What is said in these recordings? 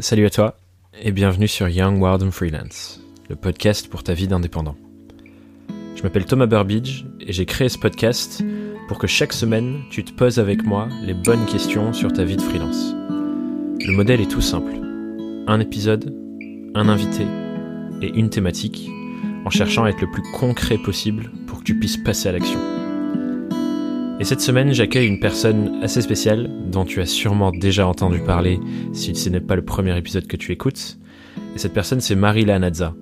Salut à toi et bienvenue sur Young and Freelance, le podcast pour ta vie d'indépendant. Je m'appelle Thomas Burbidge et j'ai créé ce podcast pour que chaque semaine tu te poses avec moi les bonnes questions sur ta vie de freelance. Le modèle est tout simple. Un épisode, un invité et une thématique en cherchant à être le plus concret possible pour que tu puisses passer à l'action. Et cette semaine, j'accueille une personne assez spéciale dont tu as sûrement déjà entendu parler si ce n'est pas le premier épisode que tu écoutes. Et cette personne, c'est Marie Lanazza.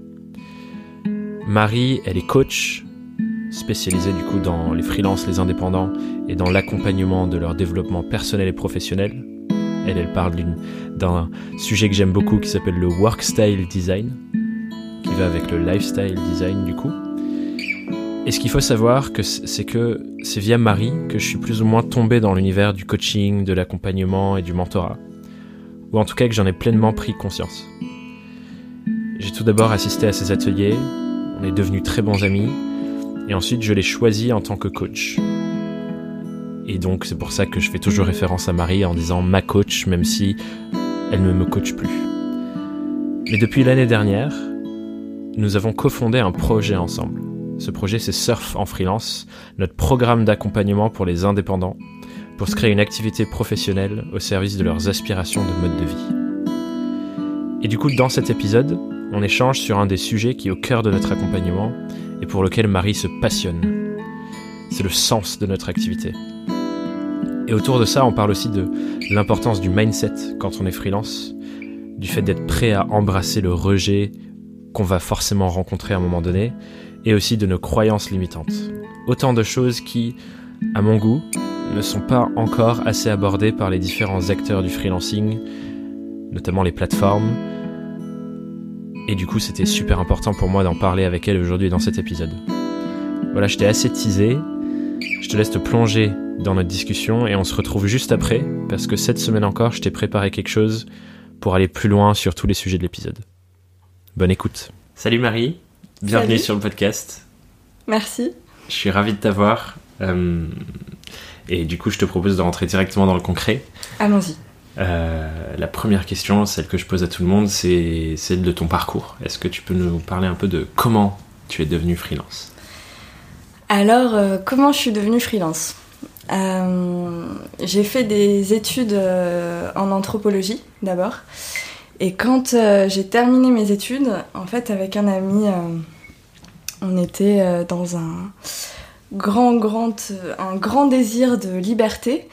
Marie, elle est coach, spécialisée du coup dans les freelances, les indépendants et dans l'accompagnement de leur développement personnel et professionnel. Elle, elle parle d'un sujet que j'aime beaucoup qui s'appelle le work style design, qui va avec le lifestyle design du coup. Et ce qu'il faut savoir, c'est que c'est via Marie que je suis plus ou moins tombé dans l'univers du coaching, de l'accompagnement et du mentorat. Ou en tout cas que j'en ai pleinement pris conscience. J'ai tout d'abord assisté à ses ateliers, on est devenus très bons amis, et ensuite je l'ai choisi en tant que coach. Et donc c'est pour ça que je fais toujours référence à Marie en disant ma coach, même si elle ne me coach plus. Mais depuis l'année dernière, nous avons cofondé un projet ensemble ce projet, c'est Surf en freelance, notre programme d'accompagnement pour les indépendants, pour se créer une activité professionnelle au service de leurs aspirations de mode de vie. Et du coup, dans cet épisode, on échange sur un des sujets qui est au cœur de notre accompagnement et pour lequel Marie se passionne. C'est le sens de notre activité. Et autour de ça, on parle aussi de l'importance du mindset quand on est freelance, du fait d'être prêt à embrasser le rejet qu'on va forcément rencontrer à un moment donné, et aussi de nos croyances limitantes. Autant de choses qui, à mon goût, ne sont pas encore assez abordées par les différents acteurs du freelancing, notamment les plateformes. Et du coup, c'était super important pour moi d'en parler avec elle aujourd'hui dans cet épisode. Voilà, je t'ai assez teasé. Je te laisse te plonger dans notre discussion et on se retrouve juste après parce que cette semaine encore, je t'ai préparé quelque chose pour aller plus loin sur tous les sujets de l'épisode. Bonne écoute. Salut Marie. Bienvenue sur le podcast. Merci. Je suis ravi de t'avoir. Euh, et du coup, je te propose de rentrer directement dans le concret. Allons-y. Euh, la première question, celle que je pose à tout le monde, c'est celle de ton parcours. Est-ce que tu peux nous parler un peu de comment tu es devenue freelance? Alors, euh, comment je suis devenue freelance? J'ai fait des études en anthropologie d'abord. Et quand j'ai terminé mes études, en fait, avec un ami, on était euh, dans un grand, grand, un grand désir de liberté.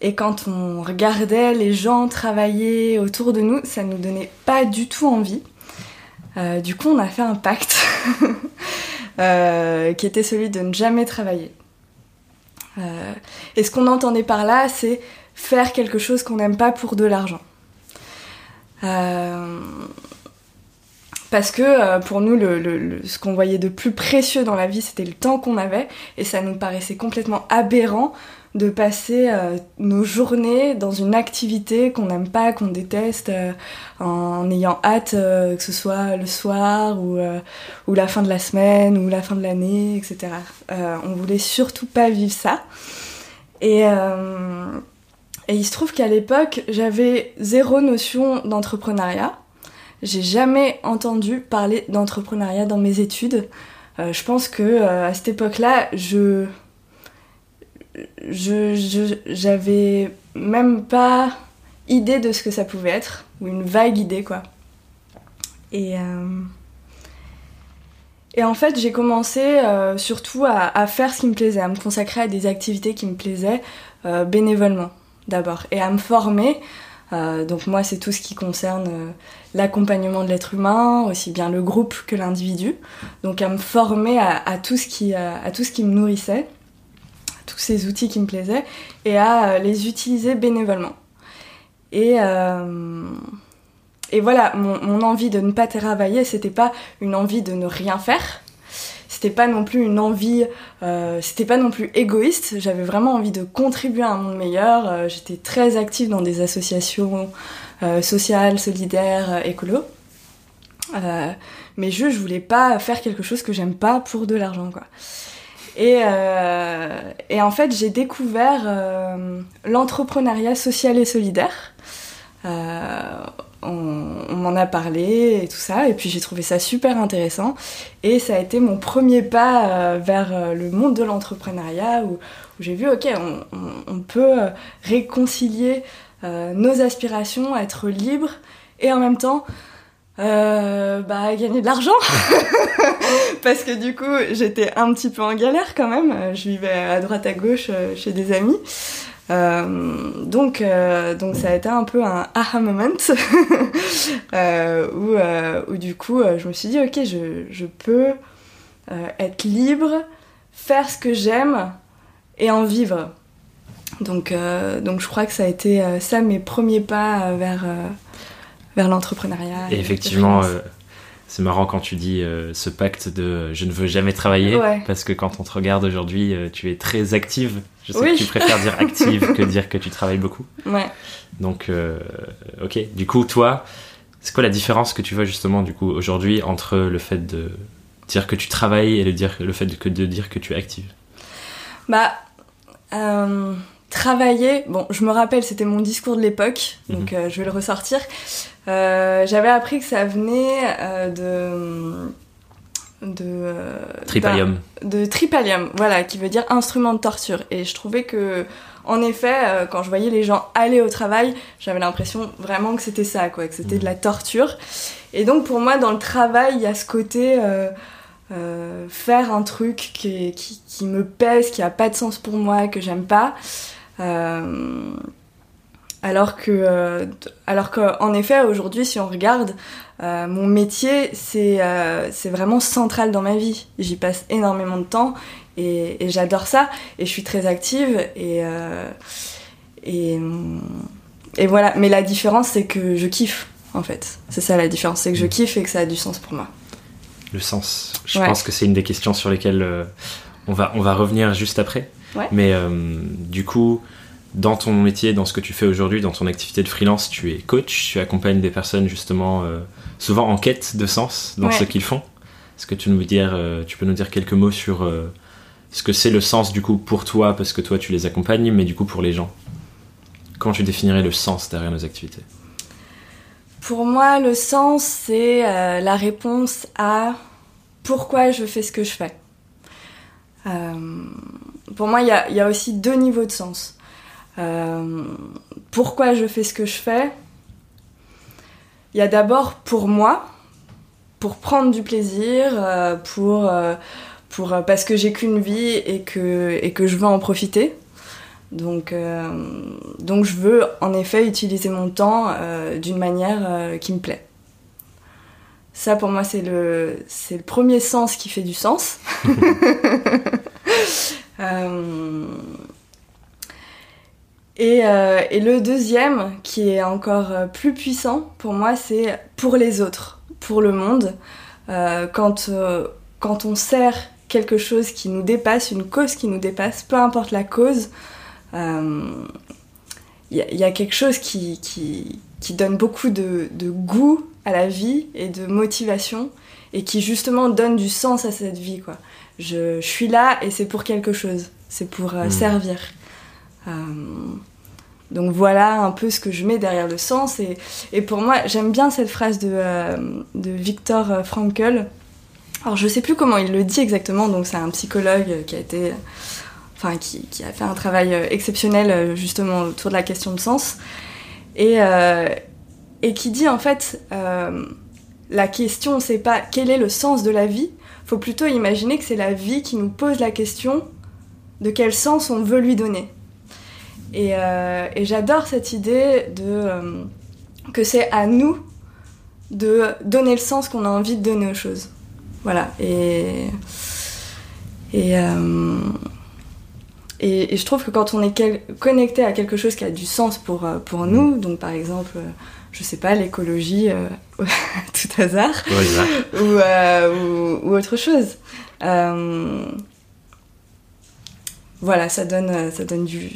Et quand on regardait les gens travailler autour de nous, ça nous donnait pas du tout envie. Euh, du coup, on a fait un pacte euh, qui était celui de ne jamais travailler. et ce qu'on entendait par là, c'est faire quelque chose qu'on n'aime pas pour de l'argent. Parce que euh, pour nous, le, ce qu'on voyait de plus précieux dans la vie, c'était le temps qu'on avait, et ça nous paraissait complètement aberrant de passer euh, nos journées dans une activité qu'on n'aime pas, qu'on déteste, euh, en ayant hâte que ce soit le soir ou, ou la fin de la semaine ou la fin de l'année, etc. on voulait surtout pas vivre ça. Et, et il se trouve qu'à l'époque, j'avais zéro notion d'entrepreneuriat. J'ai jamais entendu parler d'entrepreneuriat dans mes études. Euh, je pense que euh, à cette époque-là, je j'avais même pas idée de ce que ça pouvait être ou une vague idée quoi. Et euh, et en fait, j'ai commencé surtout à, à, faire ce qui me plaisait, à me consacrer à des activités qui me plaisaient bénévolement d'abord et à me former euh, donc moi, c'est tout ce qui concerne euh, l'accompagnement de l'être humain, aussi bien le groupe que l'individu. Donc à me former à, tout ce qui, euh, à tout ce qui me nourrissait, tous ces outils qui me plaisaient, et à les utiliser bénévolement. Et, et voilà, mon, envie de ne pas travailler, c'était pas une envie de ne rien faire, c'était pas non plus une envie, euh, c'était pas non plus égoïste. J'avais vraiment envie de contribuer à un monde meilleur. Euh, j'étais très active dans des associations euh, sociales, solidaires, écolo. mais je, je voulais pas faire quelque chose que j'aime pas pour de l'argent, quoi. Et, et, en fait, j'ai découvert l'entrepreneuriat social et solidaire. M'en a parlé et tout ça, et puis j'ai trouvé ça super intéressant. Et ça a été mon premier pas euh, vers euh, le monde de l'entrepreneuriat où, j'ai vu, ok, on, peut réconcilier nos aspirations, être libre et en même temps bah, gagner de l'argent. Parce que du coup, j'étais un petit peu en galère quand même. Je vivais à droite à gauche chez des amis. Euh, donc, euh, donc ça a été un peu un aha moment euh, où, où, du coup je me suis dit ok je, je peux être libre, faire ce que j'aime et en vivre. Donc, donc je crois que ça a été ça mes premiers pas vers, vers l'entrepreneuriat. Et effectivement, c'est marrant quand tu dis ce pacte de je ne veux jamais travailler, parce que quand on te regarde aujourd'hui, tu es très active. Je sais que tu préfères dire active que dire que tu travailles beaucoup. Ouais. Donc, euh, ok. Du coup, toi, c'est quoi la différence que tu vois justement du coup aujourd'hui entre le fait de dire que tu travailles et le, dire, le fait de, de dire que tu es active? Bah, travailler, bon, je me rappelle, c'était mon discours de l'époque, donc mhm. je vais le ressortir. Euh, j'avais appris que ça venait euh, de de euh, tripalium. de tripalium voilà qui veut dire instrument de torture. Et je trouvais que en effet quand je voyais les gens aller au travail j'avais l'impression vraiment que c'était ça quoi que c'était de la torture. Et donc pour moi dans le travail il y a ce côté faire un truc qui, qui, qui, me pèse qui a pas de sens pour moi que j'aime pas. Alors que, euh, alors qu'en effet, aujourd'hui, si on regarde, euh, mon métier, c'est euh, vraiment central dans ma vie. J'y passe énormément de temps et, et j'adore ça. Et je suis très active et, et, et voilà. Mais la différence, c'est que je kiffe, en fait. C'est ça la différence, c'est que je mm. kiffe et que ça a du sens pour moi. Le sens. Je pense que c'est une des questions sur lesquelles on, va, on va revenir juste après. Ouais. Mais du coup dans ton métier, dans ce que tu fais aujourd'hui, dans ton activité de freelance, tu es coach, tu accompagnes des personnes justement euh, souvent en quête de sens dans ce qu'ils font. Est-ce que tu, nous dire, euh, tu peux nous dire quelques mots sur euh, ce que c'est le sens du coup pour toi, parce que toi tu les accompagnes, mais du coup pour les gens? Comment tu définirais le sens derrière nos activités? Pour moi, le sens, c'est la réponse à pourquoi je fais ce que je fais. pour moi, il y, y a aussi deux niveaux de sens. Euh, pourquoi je fais ce que je fais Il y a d'abord pour moi, pour prendre du plaisir, euh, pour, euh, pour, parce que j'ai qu'une vie et que, et que je veux en profiter. Donc, donc je veux en effet utiliser mon temps d'une manière qui me plaît. Ça pour moi c'est le, c'est le premier sens qui fait du sens. Euh, et, le deuxième, qui est encore euh, plus puissant pour moi, c'est pour les autres, pour le monde. Euh, quand, quand on sert quelque chose qui nous dépasse, une cause qui nous dépasse, peu importe la cause, il y, a quelque chose qui, qui, qui donne beaucoup de, de, goût à la vie et de motivation et qui justement donne du sens à cette vie. Quoi. Je, je suis là et c'est pour quelque chose, c'est pour mmh. servir. Euh, donc voilà un peu ce que je mets derrière le sens. Et, pour moi, j'aime bien cette phrase de, euh, de Viktor Frankl. Alors je sais plus comment il le dit exactement, donc c'est un psychologue qui a été. Enfin, qui, a fait un travail exceptionnel justement autour de la question de sens. Et, euh, qui dit en fait, euh, la question c'est pas quel est le sens de la vie, faut plutôt imaginer que c'est la vie qui nous pose la question de quel sens on veut lui donner. Euh, et, j'adore cette idée de euh, que c'est à nous de donner le sens qu'on a envie de donner aux choses. Voilà. Et, et, euh, et, je trouve que quand on est connecté à quelque chose qui a du sens pour, pour nous, donc par exemple, je sais pas, l'écologie, tout hasard, ou, ou, ou, autre chose. voilà, ça donne, ça donne du,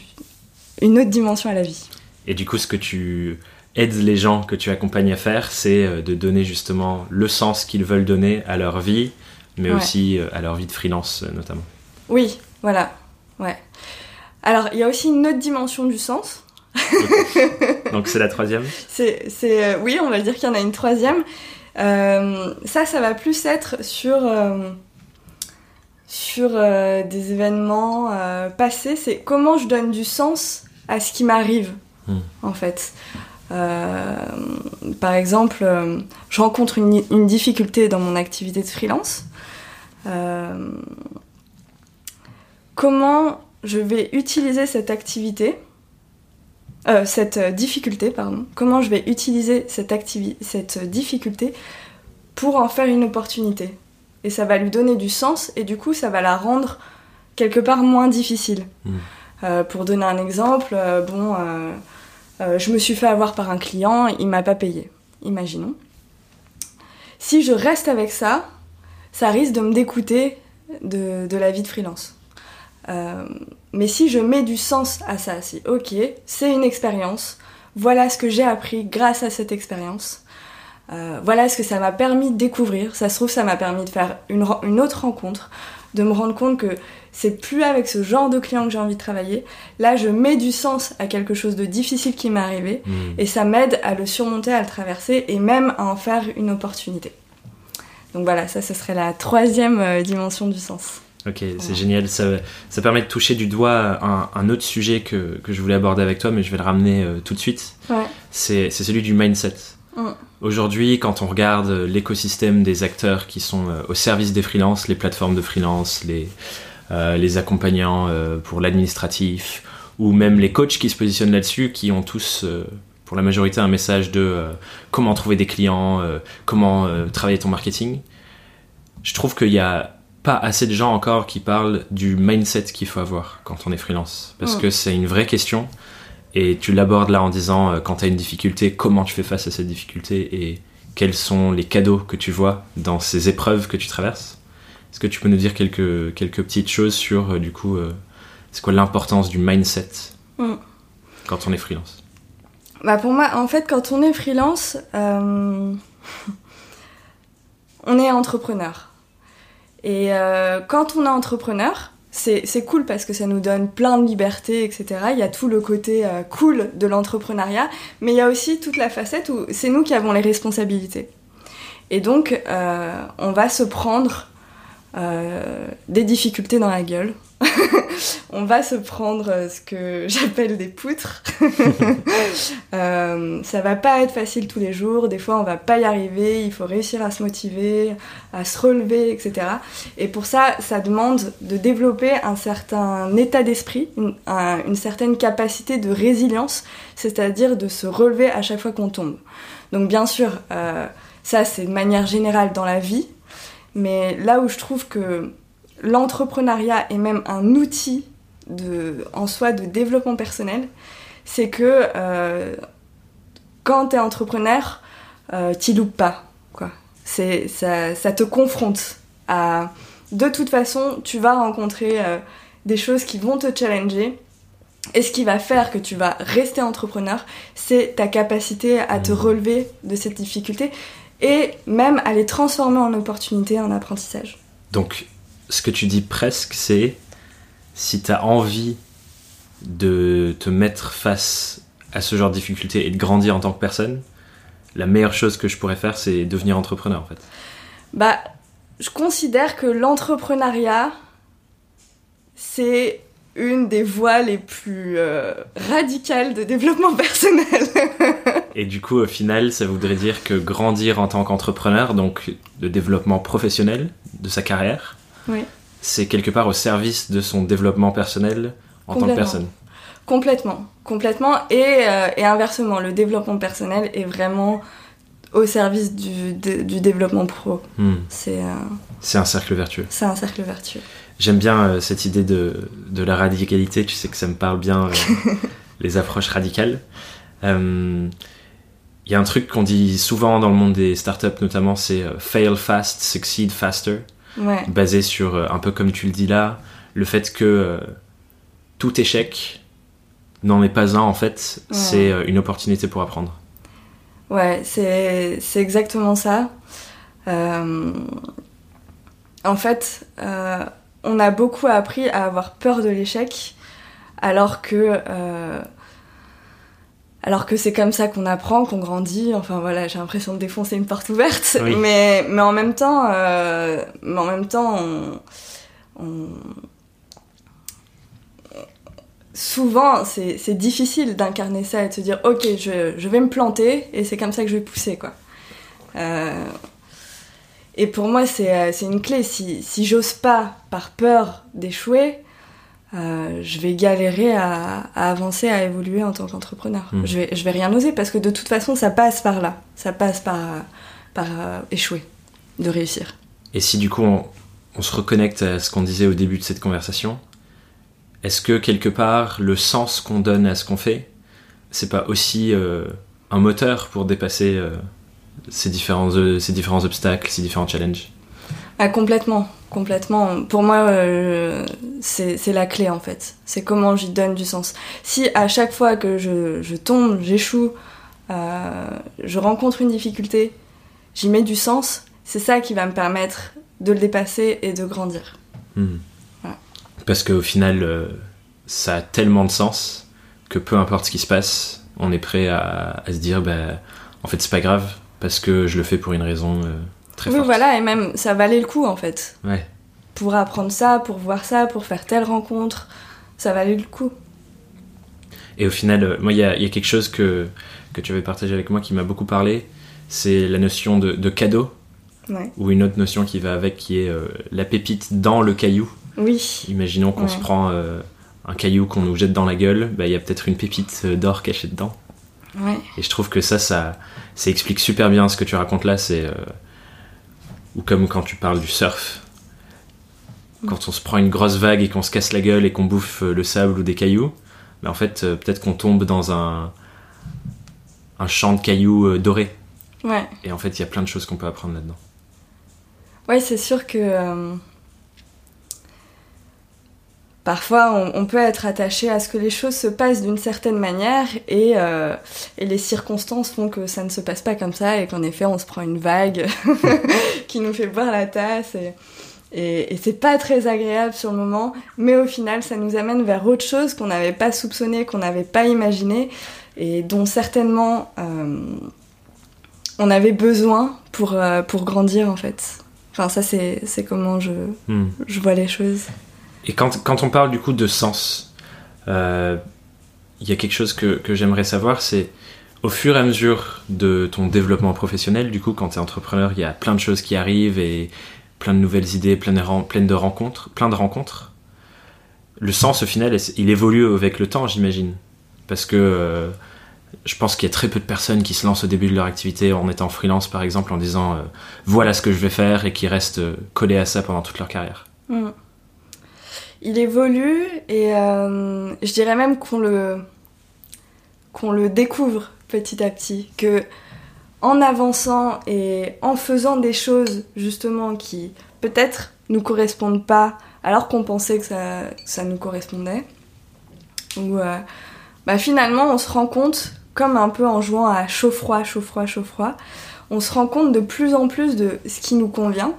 une autre dimension à la vie. Et du coup, ce que tu aides les gens que tu accompagnes à faire, c'est euh, de donner justement le sens qu'ils veulent donner à leur vie, mais aussi euh, à leur vie de freelance euh, notamment. Oui, voilà. Ouais. Alors, il y a aussi une autre dimension du sens. Donc c'est la troisième c'est, c'est, Oui, on va dire qu'il y en a une troisième. Euh, ça, ça va plus être sur, euh, sur euh, des événements passés. C'est comment je donne du sens à ce qui m'arrive, Hmm. en fait. Euh, par exemple, euh, je rencontre une, une difficulté dans mon activité de freelance. Euh, comment je vais utiliser cette activité, cette difficulté, pardon, comment je vais utiliser cette, difficulté pour en faire une opportunité? Et ça va lui donner du sens et du coup ça va la rendre quelque part moins difficile. Mm. Euh, pour donner un exemple, euh, bon, euh, je me suis fait avoir par un client, il m'a pas payé. Imaginons. Si je reste avec ça, ça risque de me dégoûter de, la vie de freelance. Mais si je mets du sens à ça, si ok, c'est une expérience, voilà ce que j'ai appris grâce à cette expérience, voilà ce que ça m'a permis de découvrir, ça se trouve ça m'a permis de faire une autre rencontre, de me rendre compte que c'est plus avec ce genre de client que j'ai envie de travailler, là je mets du sens à quelque chose de difficile qui m'est arrivé, Hmm. et ça m'aide à le surmonter, à le traverser et même à en faire une opportunité. Donc voilà, ça ce serait la troisième euh, dimension du sens. Ok, c'est génial. Ça, ça permet de toucher du doigt un, un autre sujet que, que je voulais aborder avec toi, mais je vais le ramener euh, tout de suite. Ouais. C'est c'est celui du mindset. Mm. Aujourd'hui, quand on regarde euh, l'écosystème des acteurs qui sont euh, au service des freelances, les plateformes de freelance, les, euh, les accompagnants euh, pour l'administratif, ou même les coachs qui se positionnent là-dessus, qui ont tous, euh, pour la majorité, un message de comment trouver des clients, comment travailler ton marketing. Je trouve qu'il y a pas assez de gens encore qui parlent du mindset qu'il faut avoir quand on est freelance. Parce Mm. que c'est une vraie question. Et tu l'abordes là en disant, euh, quand tu as une difficulté, comment tu fais face à cette difficulté et quels sont les cadeaux que tu vois dans ces épreuves que tu traverses. Est-ce que tu peux nous dire quelques, quelques petites choses sur, euh, du coup, euh, c'est quoi l'importance du mindset Mm. quand on est freelance? Bah pour moi, en fait, quand on est freelance, euh, on est entrepreneur. Et euh, quand on est entrepreneur, c'est cool parce que ça nous donne plein de liberté, etc. Il y a tout le côté euh, cool de l'entrepreneuriat, mais il y a aussi toute la facette où c'est nous qui avons les responsabilités. Et donc, euh, on va se prendre euh, des difficultés dans la gueule. on va se prendre euh, ce que j'appelle des poutres. Euh, ça va pas être facile tous les jours, des fois on va pas y arriver, il faut réussir à se motiver, à se relever, etc. Et pour ça, ça demande de développer un certain état d'esprit, une, un- une certaine capacité de résilience, c'est-à-dire de se relever à chaque fois qu'on tombe. Donc bien sûr, ça c'est de manière générale dans la vie, mais là où je trouve que l'entrepreneuriat est même un outil de, en soi de développement personnel, c'est que euh, quand t'es entrepreneur, euh, t'y loupes pas. Quoi. C'est, ça, ça te confronte à... De toute façon, tu vas rencontrer euh, des choses qui vont te challenger. Et ce qui va faire que tu vas rester entrepreneur, c'est ta capacité à te Mmh. relever de cette difficulté et même à les transformer en opportunités, en apprentissage. Donc, ce que tu dis presque, c'est si tu as envie de te mettre face à ce genre de difficultés et de grandir en tant que personne, la meilleure chose que je pourrais faire, c'est devenir entrepreneur en fait. Bah, je considère que l'entrepreneuriat, c'est une des voies les plus euh, radicales de développement personnel. Et du coup, au final, ça voudrait dire que grandir en tant qu'entrepreneur, donc de développement professionnel de sa carrière, Oui. c'est quelque part au service de son développement personnel en tant que personne. complètement, complètement. Et, euh, et inversement, le développement personnel est vraiment au service du, de- du développement pro. Hmm. C'est euh, C'est un cercle vertueux. c'est un cercle vertueux. J'aime bien euh, cette idée de, de la radicalité, tu sais que ça me parle bien, les approches radicales. Il y a un truc qu'on dit souvent dans le monde des startups notamment, c'est euh, fail fast, succeed faster, Ouais, basé sur, euh, un peu comme tu le dis là, le fait que euh, tout échec n'en est pas un en fait, Ouais. c'est une opportunité pour apprendre. ouais, c'est c'est exactement ça. En fait, on a beaucoup appris à avoir peur de l'échec, alors que alors que c'est comme ça qu'on apprend, qu'on grandit. Enfin voilà, j'ai l'impression de défoncer une porte ouverte, mais mais en même temps, euh, mais en même temps, on, souvent c'est difficile d'incarner ça et de se dire ok, je, je vais me planter et c'est comme ça que je vais pousser quoi. Euh, et pour moi, c'est une clé. Si, si j'ose pas, par peur d'échouer, euh, je vais galérer à, avancer, à évoluer en tant qu'entrepreneur. Hmm. Je, vais, je vais rien oser parce que de toute façon, ça passe par là. Ça passe par, par euh, échouer, de réussir. Et si du coup on, se reconnecte à ce qu'on disait au début de cette conversation, est-ce que quelque part le sens qu'on donne à ce qu'on fait, c'est pas aussi euh, un moteur pour dépasser ces, différents, ces différents obstacles, ces différents challenges? Ah, Complètement complètement. Pour moi, euh, c'est la clé en fait. C'est comment j'y donne du sens. Si à chaque fois que je, tombe, j'échoue, euh, je rencontre une difficulté, j'y mets du sens, c'est ça qui va me permettre de le dépasser et de grandir. Hmm. Parce qu'au final, euh, ça a tellement de sens que peu importe ce qui se passe, on est prêt à, se dire, bah, en fait, c'est pas grave, parce que je le fais pour une raison oui, voilà, et même ça valait le coup en fait. Ouais. Pour apprendre ça, pour voir ça, pour faire telle rencontre, ça valait le coup. Et au final, euh, moi, il y a, quelque chose que, que tu avais partagé avec moi qui m'a beaucoup parlé, c'est la notion de, cadeau. Ouais. Ou une autre notion qui va avec, qui est euh, la pépite dans le caillou. Oui. Imaginons qu'on se prend euh, un caillou qu'on nous jette dans la gueule, bah, il y a peut-être une pépite d'or cachée dedans. Ouais. Et je trouve que ça, ça, ça explique super bien ce que tu racontes là. C'est ou comme quand tu parles du surf. Quand on se prend une grosse vague et qu'on se casse la gueule et qu'on bouffe euh, le sable ou des cailloux, mais en fait, euh, peut-être qu'on tombe dans un, un champ de cailloux euh, dorés. Ouais. Et en fait, il y a plein de choses qu'on peut apprendre là-dedans. Ouais, c'est sûr que parfois on, peut être attaché à ce que les choses se passent d'une certaine manière et, euh, et, les circonstances font que ça ne se passe pas comme ça et qu'en effet on se prend une vague qui nous fait boire la tasse et, et, c'est pas très agréable sur le moment mais au final ça nous amène vers autre chose qu'on n'avait pas soupçonné, qu'on n'avait pas imaginé et dont certainement euh, on avait besoin pour, euh, pour grandir en fait. Enfin ça c'est comment je, hmm. je vois les choses. Et quand, quand, on parle du coup de sens, euh, il y a quelque chose que, que j'aimerais savoir, c'est au fur et à mesure de ton développement professionnel, du coup, quand tu es entrepreneur, il y a plein de choses qui arrivent et plein de nouvelles idées, plein de, plein de rencontres, plein de rencontres. Le sens, au final, il évolue avec le temps, j'imagine. Parce que euh, je pense qu'il y a très peu de personnes qui se lancent au début de leur activité en étant freelance, par exemple, en disant euh, voilà ce que je vais faire et qui restent collés à ça pendant toute leur carrière. Mm il évolue et euh, je dirais même qu'on le qu'on le découvre petit à petit que en avançant et en faisant des choses justement qui peut-être nous correspondent pas alors qu'on pensait que ça, nous correspondait ou euh, bah finalement on se rend compte comme un peu en jouant à chaud-froid, chaud-froid, chaud-froid, on se rend compte de plus en plus de ce qui nous convient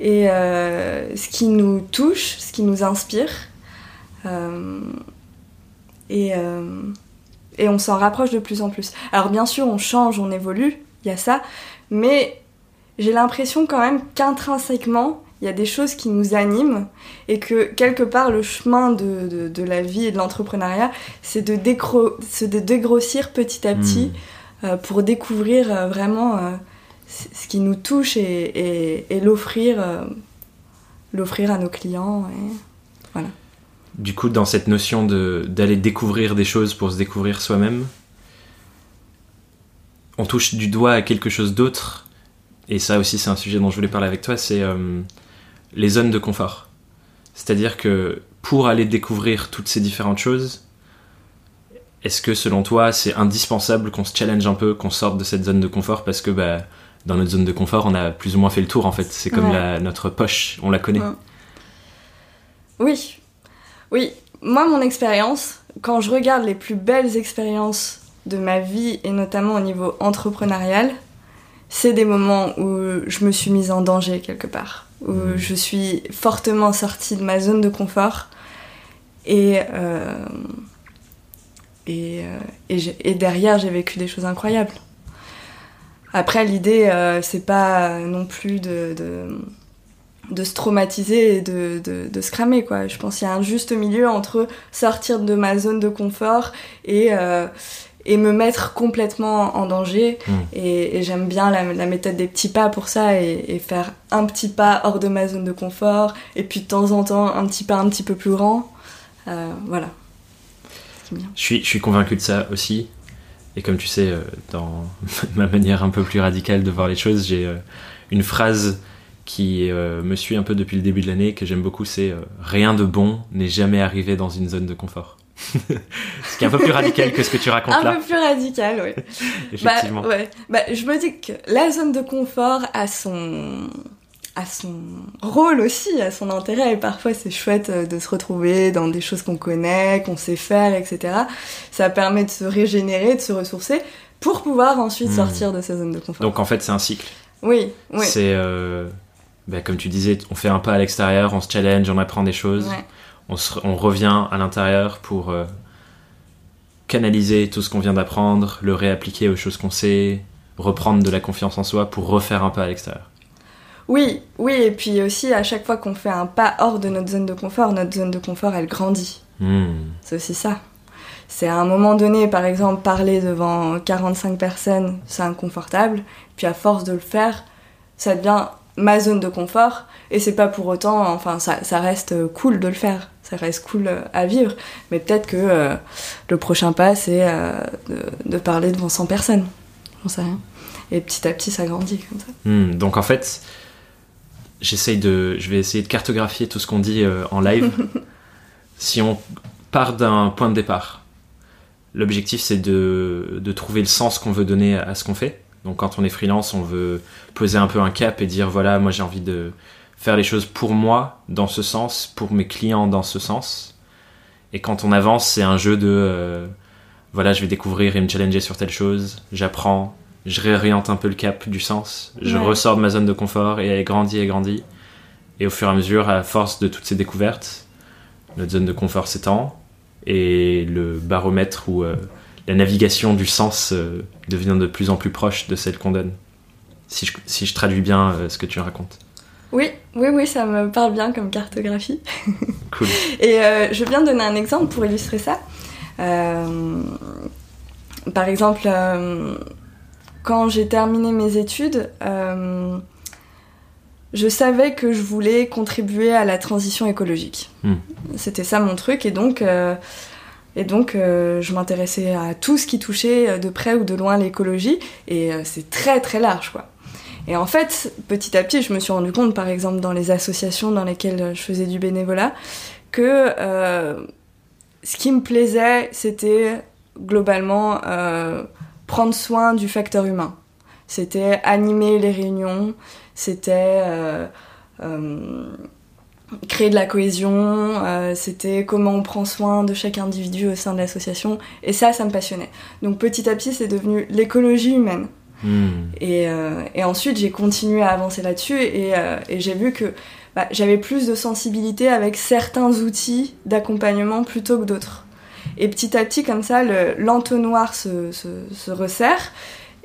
et euh, ce qui nous touche, ce qui nous inspire. Euh, et, euh, et on s'en rapproche de plus en plus. Alors bien sûr, on change, on évolue, il y a ça, mais j'ai l'impression quand même qu'intrinsèquement, il y a des choses qui nous animent et que quelque part le chemin de, de, de la vie et de l'entrepreneuriat, c'est de, de, dégrossir petit à petit hmm. pour découvrir vraiment ce qui nous touche et, l'offrir euh, l'offrir à nos clients. Voilà. Du coup, dans cette notion d'aller découvrir des choses pour se découvrir soi-même, on touche du doigt à quelque chose d'autre, et ça aussi c'est un sujet dont je voulais parler avec toi, c'est euh, les zones de confort. C'est-à-dire que pour aller découvrir toutes ces différentes choses, est-ce que selon toi c'est indispensable qu'on se challenge un peu, qu'on sorte de cette zone de confort parce que bah, dans notre zone de confort, on a plus ou moins fait le tour en fait. C'est comme notre poche, on la connaît. Oui, oui. Moi, mon expérience, quand je regarde les plus belles expériences de ma vie et notamment au niveau entrepreneurial, c'est des moments où je me suis mise en danger quelque part, où mmh. je suis fortement sortie de ma zone de confort et, euh, et, et, derrière, j'ai vécu des choses incroyables. Après, l'idée, c'est pas non plus de, de, se traumatiser et de, de, se cramer, quoi. Je pense qu'il y a un juste milieu entre sortir de ma zone de confort et et me mettre complètement en danger. Hmm. Et, j'aime bien la, méthode des petits pas pour ça et, faire un petit pas hors de ma zone de confort et puis de temps en temps un petit pas un petit peu plus grand. Euh, voilà. Je suis, je suis convaincu de ça aussi. Et comme tu sais, euh, dans ma manière un peu plus radicale de voir les choses, j'ai euh, une phrase qui me suit un peu depuis le début de l'année que j'aime beaucoup, c'est Rien de bon n'est jamais arrivé dans une zone de confort. ce qui est un peu plus radical que ce que tu racontes là. Un peu plus radical, oui. Effectivement. Bah, ouais. bah, je me dis que la zone de confort a son a son rôle aussi, a son intérêt. Et parfois, c'est chouette euh, de se retrouver dans des choses qu'on connaît, qu'on sait faire, etc. Ça permet de se régénérer, de se ressourcer pour pouvoir ensuite hmm. sortir de sa zone de confort. Donc en fait, c'est un cycle. Oui, oui. C'est, euh, bah, comme tu disais, on fait un pas à l'extérieur, on se challenge, on apprend des choses. Ouais on, revient à l'intérieur pour euh, canaliser tout ce qu'on vient d'apprendre, le réappliquer aux choses qu'on sait, reprendre de la confiance en soi pour refaire un pas à l'extérieur. Oui, oui, et puis aussi à chaque fois qu'on fait un pas hors de notre zone de confort, notre zone de confort elle grandit. Hmm. C'est aussi ça. C'est à un moment donné, par exemple, parler devant 45 personnes, c'est inconfortable. Puis à force de le faire, ça devient ma zone de confort. Et c'est pas pour autant, enfin, ça, ça, reste cool de le faire ça reste cool euh, à vivre. Mais peut-être que euh, le prochain pas, c'est euh, de, parler devant 100 personnes. J'en sais rien. Et petit à petit, ça grandit comme ça. Hmm, donc en fait, j'essaye de, je vais essayer de cartographier tout ce qu'on dit en live. si on part d'un point de départ, l'objectif c'est de, de, trouver le sens qu'on veut donner à ce qu'on fait. Donc quand on est freelance, on veut poser un peu un cap et dire voilà, moi j'ai envie de faire les choses pour moi dans ce sens, pour mes clients dans ce sens. Et quand on avance, c'est un jeu de euh, voilà, je vais découvrir et me challenger sur telle chose, j'apprends, je réoriente un peu le cap du sens, je ressors de ma zone de confort et elle grandit et grandit. Et au fur et à mesure, à force de toutes ces découvertes, notre zone de confort s'étend et le baromètre ou euh, la navigation du sens euh, devient de plus en plus proche de celle qu'on donne. Si je, si je traduis bien ce que tu racontes. Oui, oui, oui, ça me parle bien comme cartographie. Cool. Et euh, je viens de donner un exemple pour illustrer ça. Euh, par exemple, euh, quand j'ai terminé mes études, je savais que je voulais contribuer à la transition écologique. Hmm. C'était ça mon truc, et donc, et donc je m'intéressais à tout ce qui touchait de près ou de loin l'écologie, et c'est très très large, quoi. Et en fait, petit à petit, je me suis rendu compte, par exemple, dans les associations dans lesquelles je faisais du bénévolat, que euh, ce qui me plaisait, c'était globalement euh, prendre soin du facteur humain. C'était animer les réunions, c'était euh, créer de la cohésion, c'était comment on prend soin de chaque individu au sein de l'association. Et ça, ça me passionnait. Donc petit à petit, c'est devenu l'écologie humaine. Hmm. Euh, et, ensuite, j'ai continué à avancer là-dessus et, euh, j'ai vu que bah, j'avais plus de sensibilité avec certains outils d'accompagnement plutôt que d'autres. Et petit à petit, comme ça, l'entonnoir se, se, resserre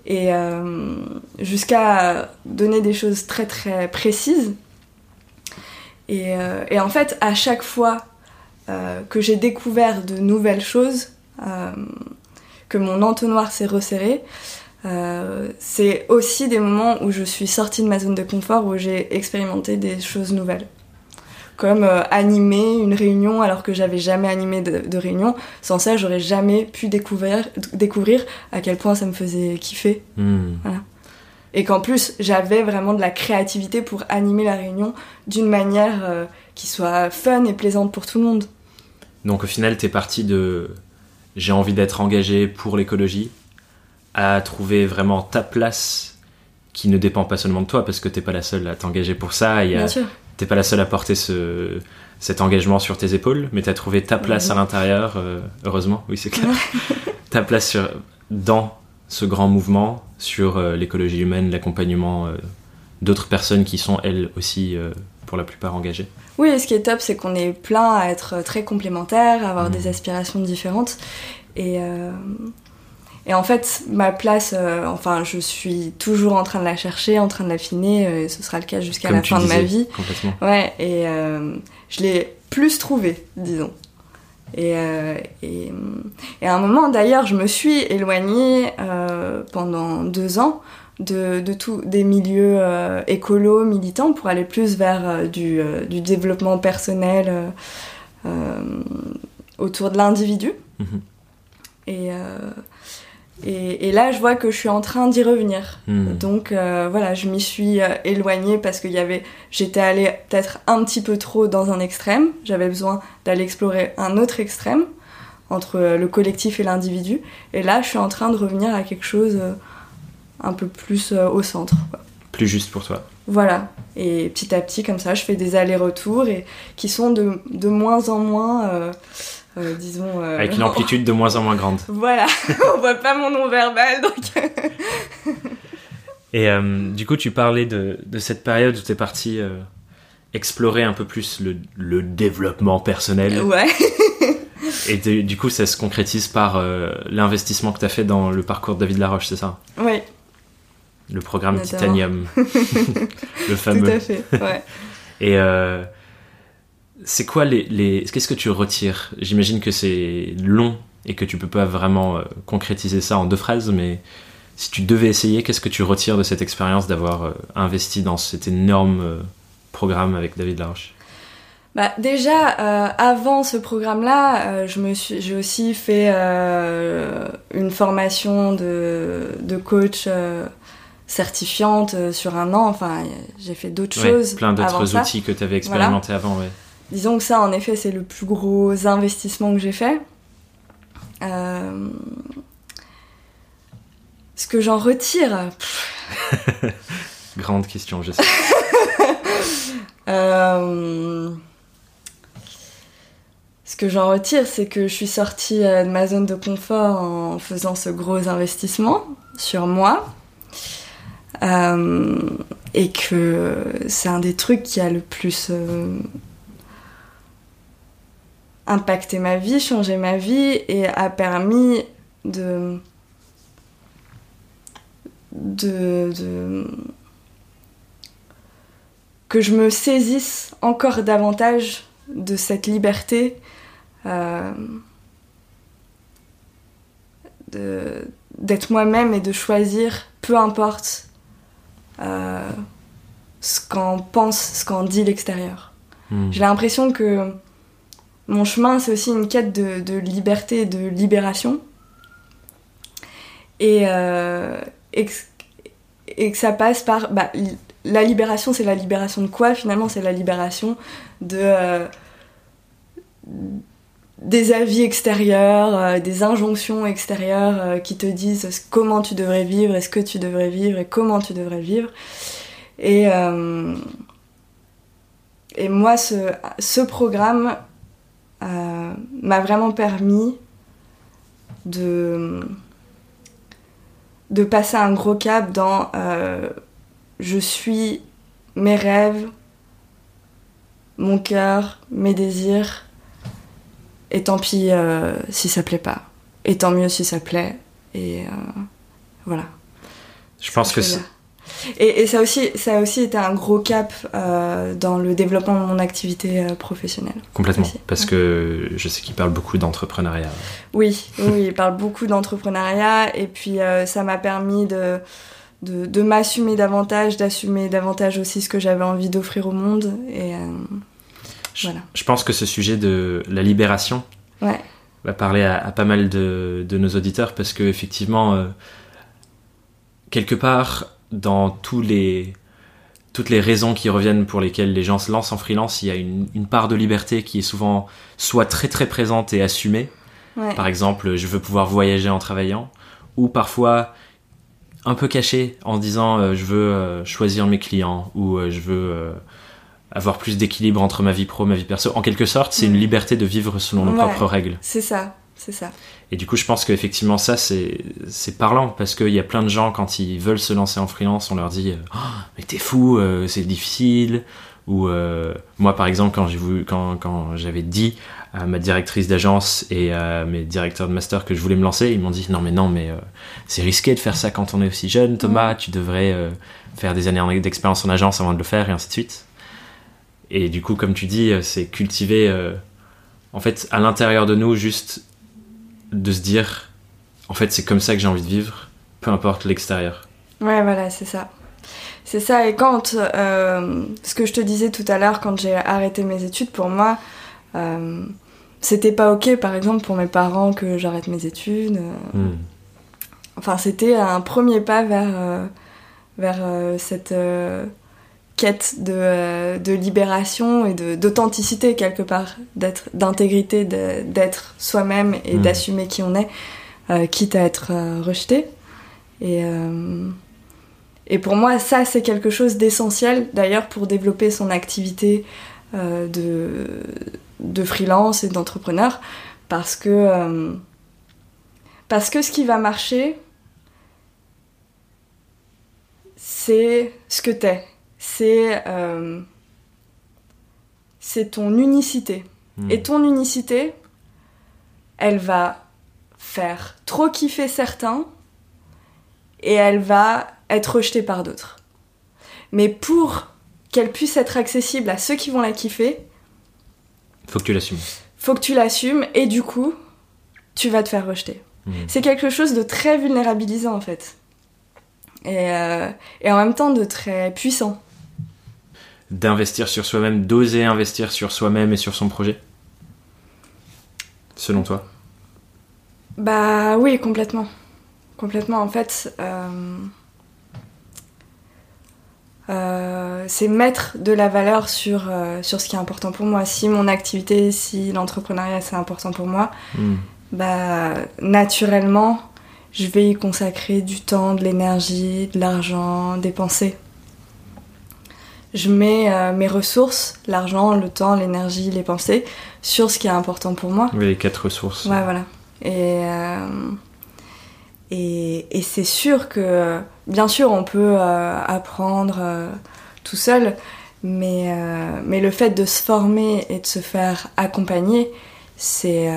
et euh, jusqu'à donner des choses très très précises. Et, et en fait, à chaque fois que j'ai découvert de nouvelles choses, que mon entonnoir s'est resserré, euh, c'est aussi des moments où je suis sortie de ma zone de confort, où j'ai expérimenté des choses nouvelles. Comme euh, animer une réunion alors que j'avais jamais animé de, réunion. Sans ça, j'aurais jamais pu découvrir, découvrir à quel point ça me faisait kiffer. Hmm. Et qu'en plus, j'avais vraiment de la créativité pour animer la réunion d'une manière euh, qui soit fun et plaisante pour tout le monde. Donc au final, t'es parti de j'ai envie d'être engagé pour l'écologie à trouver vraiment ta place qui ne dépend pas seulement de toi parce que t'es pas la seule à t'engager pour ça. T'es pas la seule à porter ce, cet engagement sur tes épaules, mais t'as trouvé ta place à l'intérieur, euh, heureusement, oui c'est clair, ta place sur, dans ce grand mouvement sur euh, l'écologie humaine, l'accompagnement euh, d'autres personnes qui sont elles aussi pour la plupart engagées. Oui, et ce qui est top, c'est qu'on est plein à être très complémentaires, à avoir Mhm. des aspirations différentes. Et, et en fait, ma place, euh, enfin, je suis toujours en train de la chercher, en train de l'affiner, euh, et ce sera le cas jusqu'à la fin de ma vie. Complètement. Ouais, et euh, je l'ai plus trouvé, disons. Et, et, et à un moment, d'ailleurs, je me suis éloignée pendant deux ans de, de tout, des milieux écolos, militants, pour aller plus vers du, du développement personnel autour de l'individu. Mhm. Et, euh, et, et là, je vois que je suis en train d'y revenir. Hmm. Donc euh, voilà, je m'y suis euh, éloignée parce y avait, j'étais allée peut-être un petit peu trop dans un extrême. J'avais besoin d'aller explorer un autre extrême entre euh, le collectif et l'individu. Et là, je suis en train de revenir à quelque chose un peu plus au centre. quoi. Plus juste pour toi. Voilà. Et petit à petit, comme ça, je fais des allers-retours et qui sont de, de moins en moins, euh, disons. euh, Avec une amplitude de moins en moins grande. Voilà, on voit pas mon nom verbal, donc. Et euh, du coup, tu parlais de, de cette période où tu es parti explorer un peu plus le, le développement personnel. ouais. Et de- du coup, ça se concrétise par l'investissement que tu as fait dans le parcours de David Laroche, c'est ça? Oui, Le programme Notamment. Titanium. le tout fameux. à fait. Ouais. Et c'est quoi les, les... Qu'est-ce que tu retires? J'imagine que c'est long et que tu peux pas vraiment euh, concrétiser ça en deux phrases, mais si tu devais essayer, qu'est-ce que tu retires de cette expérience d'avoir euh, investi dans cet énorme euh, programme avec David Laroche? Bah, déjà, euh, avant ce programme-là, euh, je me suis, j'ai aussi fait euh, une formation de, de coach certifiante sur un an. Enfin, j'ai fait d'autres Ouais, choses. Plein d'autres outils que tu avais expérimenté avant, ouais. Disons que ça, en effet, c'est le plus gros investissement que j'ai fait. Euh, Ce que j'en retire, Grande question, je sais. Euh, Ce que j'en retire, c'est que je suis sortie euh, de ma zone de confort en faisant ce gros investissement sur moi. Euh, et que c'est un des trucs qui a le plus impacté ma vie, changé ma vie et a permis de. de. de que je me saisisse encore davantage de cette liberté euh, de- d'être moi-même et de choisir, peu importe euh, ce qu'en pense, ce qu'en dit l'extérieur. Hmm. J'ai l'impression que mon chemin, c'est aussi une quête de, liberté et de libération. Et, euh, et, que, ça passe par... bah, la libération, c'est la libération de quoi Finalement, c'est la libération de... euh, des avis extérieurs, euh, des injonctions extérieures qui te disent comment tu devrais vivre, et ce que tu devrais vivre et comment tu devrais vivre. Et, et moi, ce, ce programme m'a vraiment permis de, de passer un gros cap dans euh, je suis mes rêves, mon cœur, mes désirs, et tant pis euh, si ça plaît pas, et tant mieux si ça plaît, et euh, voilà. Je pense que dire. Et, et ça, aussi, ça a aussi été un gros cap euh, dans le développement de mon activité euh, professionnelle. complètement. Aussi. Parce que je sais qu'il parle beaucoup d'entrepreneuriat. Oui, oui, il parle beaucoup d'entrepreneuriat et puis euh, ça m'a permis de, de, de m'assumer davantage, d'assumer davantage aussi ce que j'avais envie d'offrir au monde. Et Je, Voilà. je pense que ce sujet de la libération ouais, va parler à, à pas mal de, de nos auditeurs parce que effectivement, quelque part, dans tous les, toutes les raisons qui reviennent pour lesquelles les gens se lancent en freelance, il y a une, une part de liberté qui est souvent soit très très présente et assumée. ouais, Par exemple, je veux pouvoir voyager en travaillant, ou parfois un peu caché en disant euh, je veux euh, choisir mes clients ou euh, je veux avoir plus d'équilibre entre ma vie pro et ma vie perso. En quelque sorte, c'est une liberté de vivre selon nos Ouais. propres règles. c'est ça. c'est ça. Et du coup, je pense qu'effectivement, ça, c'est parlant parce qu'il y a plein de gens, quand ils veulent se lancer en freelance, on leur dit oh, Mais t'es fou, euh, c'est difficile. Ou euh, moi, par exemple, quand voulu, quand, quand j'avais dit à ma directrice d'agence et à mes directeurs de master que je voulais me lancer, ils m'ont dit Non, mais non, mais euh, c'est risqué de faire ça quand on est aussi jeune, Thomas, tu devrais faire des années d'expérience en agence avant de le faire, et ainsi de suite. Et du coup, comme tu dis, c'est cultiver, en fait, à l'intérieur de nous, juste de se dire, en fait, c'est comme ça que j'ai envie de vivre, peu importe l'extérieur. Ouais, voilà, c'est ça. C'est ça, et quand, euh, ce que je te disais tout à l'heure, quand j'ai arrêté mes études, pour moi, euh, c'était pas ok, par exemple, pour mes parents que j'arrête mes études. euh. Hmm. Enfin, c'était un premier pas vers, euh, vers cette quête de, euh, de libération et de- d'authenticité, quelque part, d'être, d'intégrité, d'être soi-même et Mhm. d'assumer qui on est, euh, quitte à être euh, rejeté. Et, euh, et pour moi, ça, c'est quelque chose d'essentiel, d'ailleurs, pour développer son activité de, de freelance et d'entrepreneur, parce que, parce que ce qui va marcher, c'est ce que t'es. C'est euh, c'est ton unicité. Hmm. Et ton unicité, elle va faire trop kiffer certains et elle va être rejetée par d'autres. Mais pour qu'elle puisse être accessible à ceux qui vont la kiffer, Faut que tu l'assumes. faut que tu l'assumes et du coup, tu vas te faire rejeter. Hmm. C'est quelque chose de très vulnérabilisant en fait. Et, euh, et en même temps de très puissant. D'investir sur soi-même, d'oser investir sur soi-même et sur son projet. Selon toi? Bah oui, complètement. Complètement, en fait. euh, euh, c'est mettre de la valeur sur, euh, sur ce qui est important pour moi. Si mon activité, si l'entrepreneuriat c'est important pour moi, Hmm. bah naturellement, je vais y consacrer du temps, de l'énergie, de l'argent, des pensées. Je mets euh, mes ressources, l'argent, le temps, l'énergie, les pensées, sur ce qui est important pour moi. Oui, les quatre ressources. Ouais, voilà. Et, euh, et, et c'est sûr que, bien sûr, on peut euh, apprendre tout seul, mais, mais le fait de se former et de se faire accompagner, c'est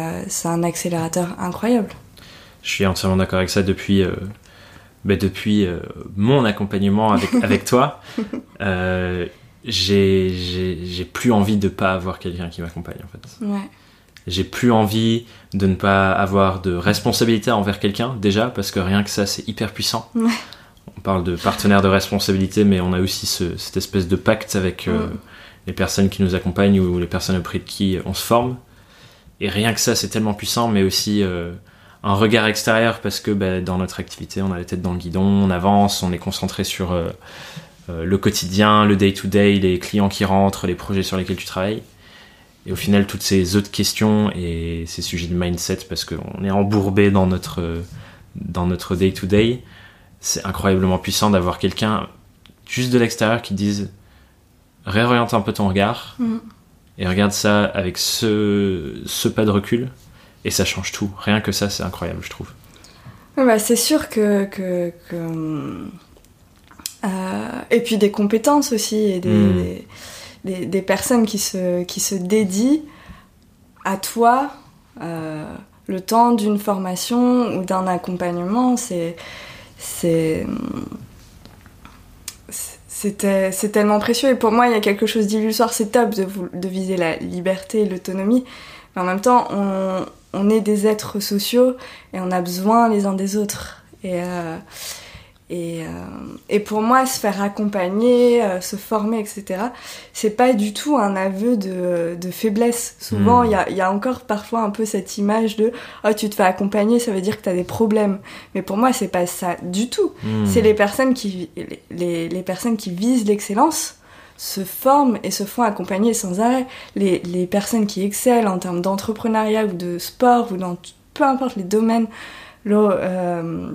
un accélérateur incroyable. Je suis entièrement d'accord avec ça depuis, bah, depuis euh, mon accompagnement avec, avec toi. Euh, j'ai- plus envie de pas avoir quelqu'un qui m'accompagne en fait. Ouais. J'ai plus envie de ne pas avoir de responsabilité envers quelqu'un déjà parce que rien que ça c'est hyper puissant. Ouais. On parle de partenaire de responsabilité mais on a aussi ce- cette espèce de pacte avec euh, Mm. les personnes qui nous accompagnent ou les personnes auprès de qui on se forme. Et rien que ça c'est tellement puissant mais aussi euh, un regard extérieur parce que bah, dans notre activité on a la tête dans le guidon, on avance, on est concentré sur euh, euh, le quotidien, le day-to-day, les clients qui rentrent, les projets sur lesquels tu travailles. Et au final, toutes ces autres questions et ces sujets de mindset, parce qu'on est embourbé dans notre, dans notre day-to-day, c'est incroyablement puissant d'avoir quelqu'un juste de l'extérieur qui dise réoriente un peu ton regard Mhm. et regarde ça avec ce, ce pas de recul et ça change tout. Rien que ça, c'est incroyable, je trouve. Bah, c'est sûr que. que, que, euh, et puis des compétences aussi, et des, Mm. des, des- des personnes qui se, qui se dédient à toi euh, le temps d'une formation ou d'un accompagnement. C'est. C'est. C'était- C'est tellement précieux et pour moi il y a quelque chose d'illusoire, c'est top de viser la liberté et l'autonomie, mais en même temps on, on est des êtres sociaux et on a besoin les uns des autres. Et, euh, et, euh, et pour moi, se faire accompagner, euh, se former, etc., c'est pas du tout un aveu de, de faiblesse. Souvent, il Mm. y, a, il y a encore parfois un peu cette image de oh, tu te fais accompagner, ça veut dire que tu as des problèmes. Mais pour moi, c'est pas ça du tout. Hmm. C'est les personnes qui les, les, les personnes qui visent l'excellence se forment et se font accompagner sans arrêt. Les, les personnes qui excellent en termes d'entrepreneuriat ou de sport ou dans peu importe les domaines, le, euh,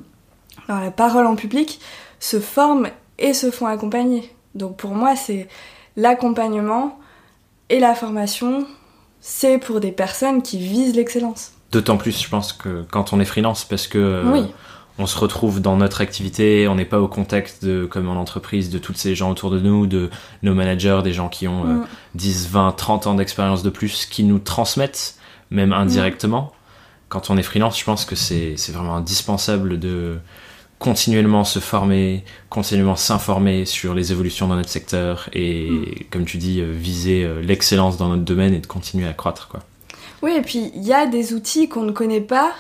dans la parole en public, se forment et se font accompagner. Donc pour moi, c'est l'accompagnement et la formation, c'est pour des personnes qui visent l'excellence. D'autant plus, je pense, que quand on est freelance, parce que Oui. On se retrouve dans notre activité, on n'est pas au contact de, comme en entreprise, de tous ces gens autour de nous, de nos managers, des gens qui ont euh, Mm. 10, 20, 30 ans d'expérience de plus, qui nous transmettent, même indirectement. Quand on est freelance, je pense que c'est vraiment indispensable de continuellement se former, continuellement s'informer sur les évolutions dans notre secteur et, comme tu dis, euh, viser euh, l'excellence dans notre domaine et de continuer à croître. Quoi. Oui, et puis il y a des outils qu'on ne connaît pas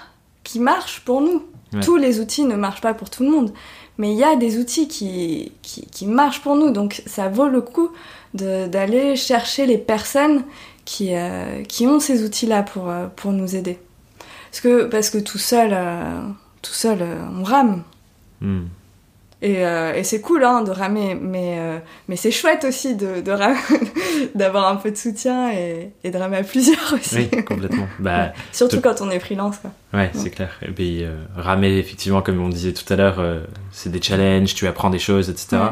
qui marchent pour nous. Ouais. Tous les outils ne marchent pas pour tout le monde, mais il y a des outils qui, qui, qui marchent pour nous, donc ça vaut le coup d'aller chercher les personnes qui, euh, qui ont ces outils-là pour, euh, pour nous aider. Parce que, parce que tout seul, euh, tout seul on rame. Hmm. Et, euh, et c'est cool hein, de ramer, mais, euh, mais c'est chouette aussi de, d'avoir un peu de soutien et, et de ramer à plusieurs aussi. Oui, complètement. Bah, Surtout Tout- quand on est freelance. Quoi. Ouais, c'est clair. Et puis, euh, ramer, effectivement, comme on disait tout à l'heure, c'est des challenges, tu apprends des choses, etc. Ouais.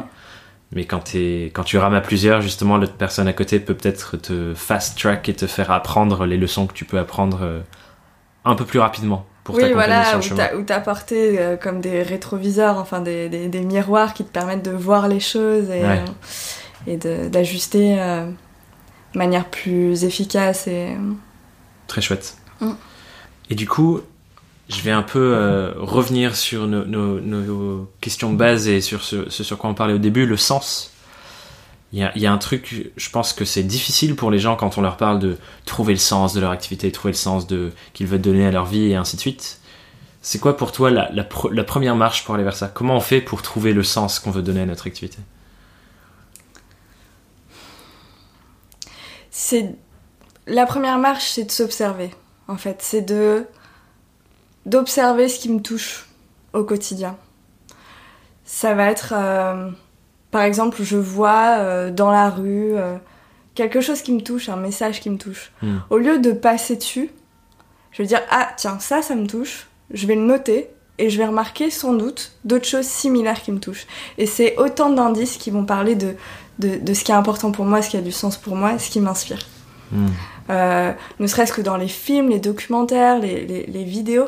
Mais quand, tu rames à plusieurs, justement, l'autre personne à côté peut peut-être te fast-track et te faire apprendre les leçons que tu peux apprendre un peu plus rapidement pour oui, voilà, sur où le où t'as porté euh, comme des rétroviseurs, enfin des, des, des miroirs qui te permettent de voir les choses et, Ouais. euh, et d'ajuster euh, de manière plus efficace. Et... Très chouette. Mm. Et du coup, je vais un peu euh, revenir sur nos, nos- nos questions de base et sur ce, ce sur quoi on parlait au début, le sens. Il y a, un truc, je pense que c'est difficile pour les gens quand on leur parle de trouver le sens de leur activité, trouver le sens de qu'ils veulent donner à leur vie et ainsi de suite. C'est quoi pour toi la première marche pour aller vers ça? Comment on fait pour trouver le sens qu'on veut donner à notre activité? C'est la première marche, c'est de s'observer. En fait, c'est de d'observer ce qui me touche au quotidien. Ça va être, euh, par exemple, je vois euh, dans la rue euh, quelque chose qui me touche, un message qui me touche. Hmm. Au lieu de passer dessus, je vais dire ah tiens ça ça me touche, je vais le noter et je vais remarquer sans doute d'autres choses similaires qui me touchent. Et c'est autant d'indices qui vont parler de, de, de ce qui est important pour moi, ce qui a du sens pour moi, ce qui m'inspire. Hmm. Euh, ne serait-ce que dans les films, les documentaires, les, les- les vidéos,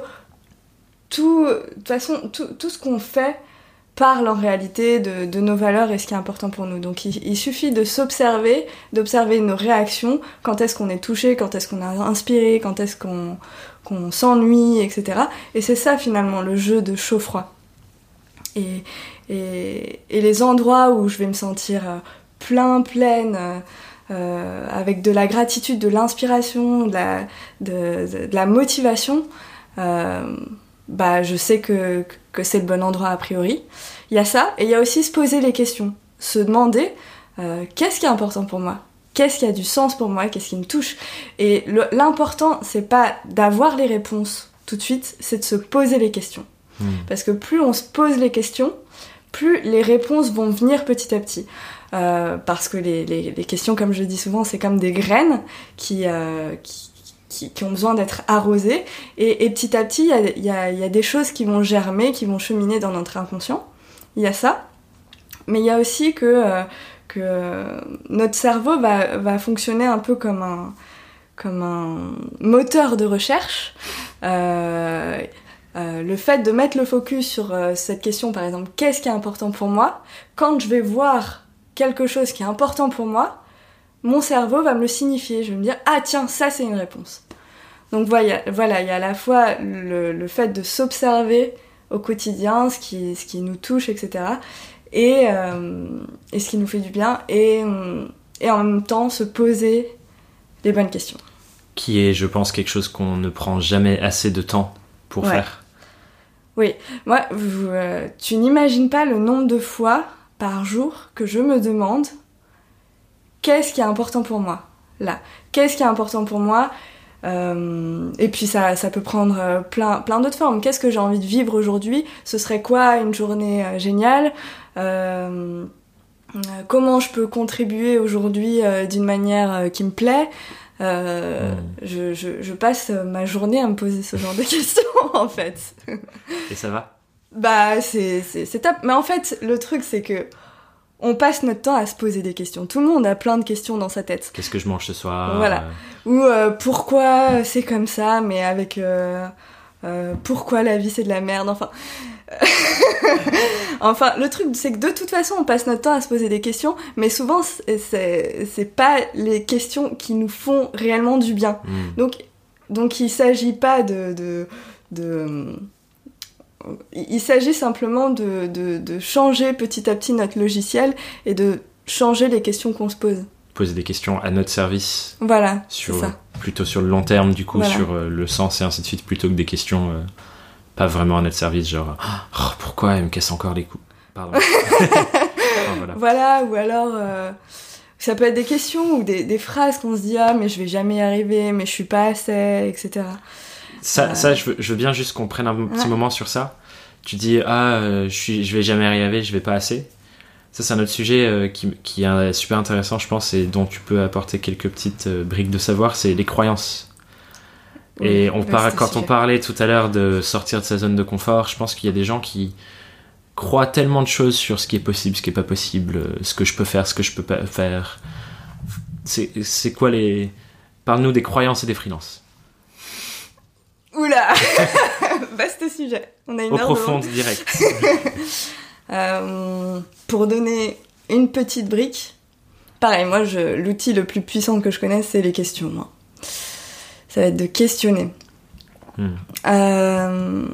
tout, de toute façon, tout, tout ce qu'on fait parle en réalité de, de nos valeurs et ce qui est important pour nous. Donc il, il suffit de s'observer, d'observer nos réactions, quand est-ce qu'on est touché, quand est-ce qu'on a inspiré, quand est-ce qu'on s'ennuie, etc. Et c'est ça finalement le jeu de chaud-froid. Et, et, et les endroits où je vais me sentir euh, plein, pleine, euh, euh, avec de la gratitude, de l'inspiration, de la, de, de- la motivation, euh, bah, je sais que c'est le bon endroit a priori. Il y a ça, et il y a aussi se poser les questions, se demander euh, qu'est-ce qui est important pour moi? Qu'est-ce qui a du sens pour moi? Qu'est-ce qui me touche? Et l'important, c'est pas d'avoir les réponses tout de suite, c'est de se poser les questions. Hmm. Parce que plus on se pose les questions, plus les réponses vont venir petit à petit. Euh, parce que les, les- les questions, comme je dis souvent, c'est comme des graines qui, euh, qui, qui- qui ont besoin d'être arrosées. Et, et petit à petit, il y y y a des choses qui vont germer, qui vont cheminer dans notre inconscient. Il y a ça. Mais il y a aussi que, euh, que notre cerveau va, va fonctionner un peu comme un, comme un moteur de recherche. Euh, euh, le fait de mettre le focus sur euh, cette question, par exemple, qu'est-ce qui est important pour moi? Quand je vais voir quelque chose qui est important pour moi, mon cerveau va me le signifier. Je vais me dire, ah tiens, ça c'est une réponse. Donc voilà, voilà, il y a à la fois le, le fait de s'observer au quotidien, ce qui, ce qui nous touche, etc. Et, euh, et ce qui nous fait du bien, et, et en même temps se poser les bonnes questions. Qui est, je pense, quelque chose qu'on ne prend jamais assez de temps pour Ouais. faire. Moi, vous, euh, tu n'imagines pas le nombre de fois par jour que je me demande qu'est-ce qui est important pour moi là Qu'est-ce qui est important pour moi Euh, Et puis ça, ça peut prendre euh, plein, plein d'autres formes. Qu'est-ce que j'ai envie de vivre aujourd'hui? Ce serait quoi une journée euh, géniale? Euh, euh, Comment je peux contribuer aujourd'hui d'une manière qui me plaît? Euh, Mm. je, je, je passe ma journée à me poser ce genre de questions en fait. Et ça va? Bah, c'est, c'est, c'est top. Mais en fait, le truc, c'est que on passe notre temps à se poser des questions. Tout le monde a plein de questions dans sa tête. Qu'est-ce que je mange ce soir Voilà. Ou euh, pourquoi c'est comme ça, mais avec euh, euh, pourquoi la vie c'est de la merde. Enfin, enfin, le truc c'est que de toute façon on passe notre temps à se poser des questions, mais souvent c'est pas les questions qui nous font réellement du bien. Hmm. Donc donc il s'agit pas de de, de il s'agit simplement de, de, de changer petit à petit notre logiciel et de changer les questions qu'on se pose. Poser des questions à notre service. Voilà, Sur, ça. plutôt sur le long terme, du coup, Voilà. sur euh, le sens et ainsi de suite, plutôt que des questions euh, pas vraiment à notre service, genre Oh, pourquoi elle me casse encore les coups Pardon. Voilà. Voilà, ou alors euh, ça peut être des questions ou des, des phrases qu'on se dit ah mais je vais jamais y arriver, mais je suis pas assez, etc. Ça, ça je, veux, je veux bien juste qu'on prenne un petit Ouais. moment sur ça. Tu dis, ah, euh, je, suis, je vais jamais arriver, je vais pas assez. Ça, c'est un autre sujet euh, qui, qui est super intéressant, je pense, et dont tu peux apporter quelques petites euh, briques de savoir, c'est les croyances. Et on quand on parlait tout à l'heure de sortir de sa zone de confort, je pense qu'il y a des gens qui croient tellement de choses sur ce qui est possible, ce qui est pas possible, ce que je peux faire, ce que je peux pas faire. C'est quoi les... Parle-nous des croyances et des freelances. Oula, vaste sujet. On a une Au heure devant profond, direct. Euh, pour donner une petite brique, pareil, moi, je, l'outil le plus puissant que je connais, c'est les questions. moi. Ça va être de questionner. Hmm. Euh,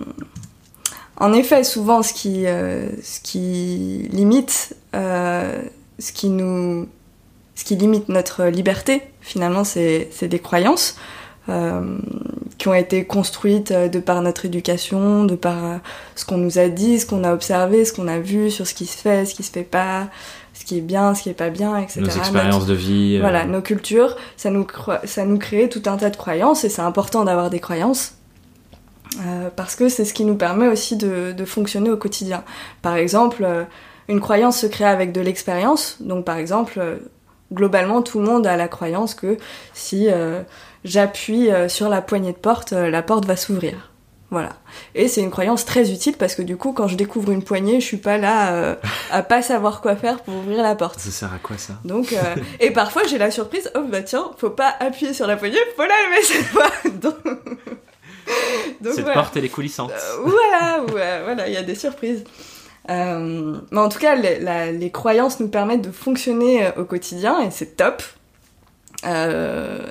en effet, souvent, ce qui, euh, ce qui limite, ce qui nous, ce qui limite notre liberté, finalement, c'est, des croyances qui ont été construites euh, de par notre éducation, de par euh, ce qu'on nous a dit, ce qu'on a observé, ce qu'on a vu sur ce qui se fait, ce qui se fait pas, ce qui est bien, ce qui est pas bien, etc. Nos expériences de vie. euh, Voilà, nos cultures, ça nous, cro- ça nous crée tout un tas de croyances et c'est important d'avoir des croyances. euh, parce que c'est ce qui nous permet aussi de, de fonctionner au quotidien. Par exemple, euh, une croyance se crée avec de l'expérience. Donc par exemple, euh, globalement, tout le monde a la croyance que si euh, j'appuie euh, sur la poignée de porte, euh, la porte va s'ouvrir. Voilà. Et c'est une croyance très utile parce que du coup, quand je découvre une poignée, je suis pas là euh, à pas savoir quoi faire pour ouvrir la porte. Ça sert à quoi ça? Donc, euh, et parfois j'ai la surprise, oh bah tiens, faut pas appuyer sur la poignée, faut la lever cette fois. Donc, donc Cette voilà. porte, elle est coulissante. Euh, voilà, ouais, voilà, il y a des surprises. Mais en tout cas, les, la- les croyances nous permettent de fonctionner au quotidien et c'est top. Euh,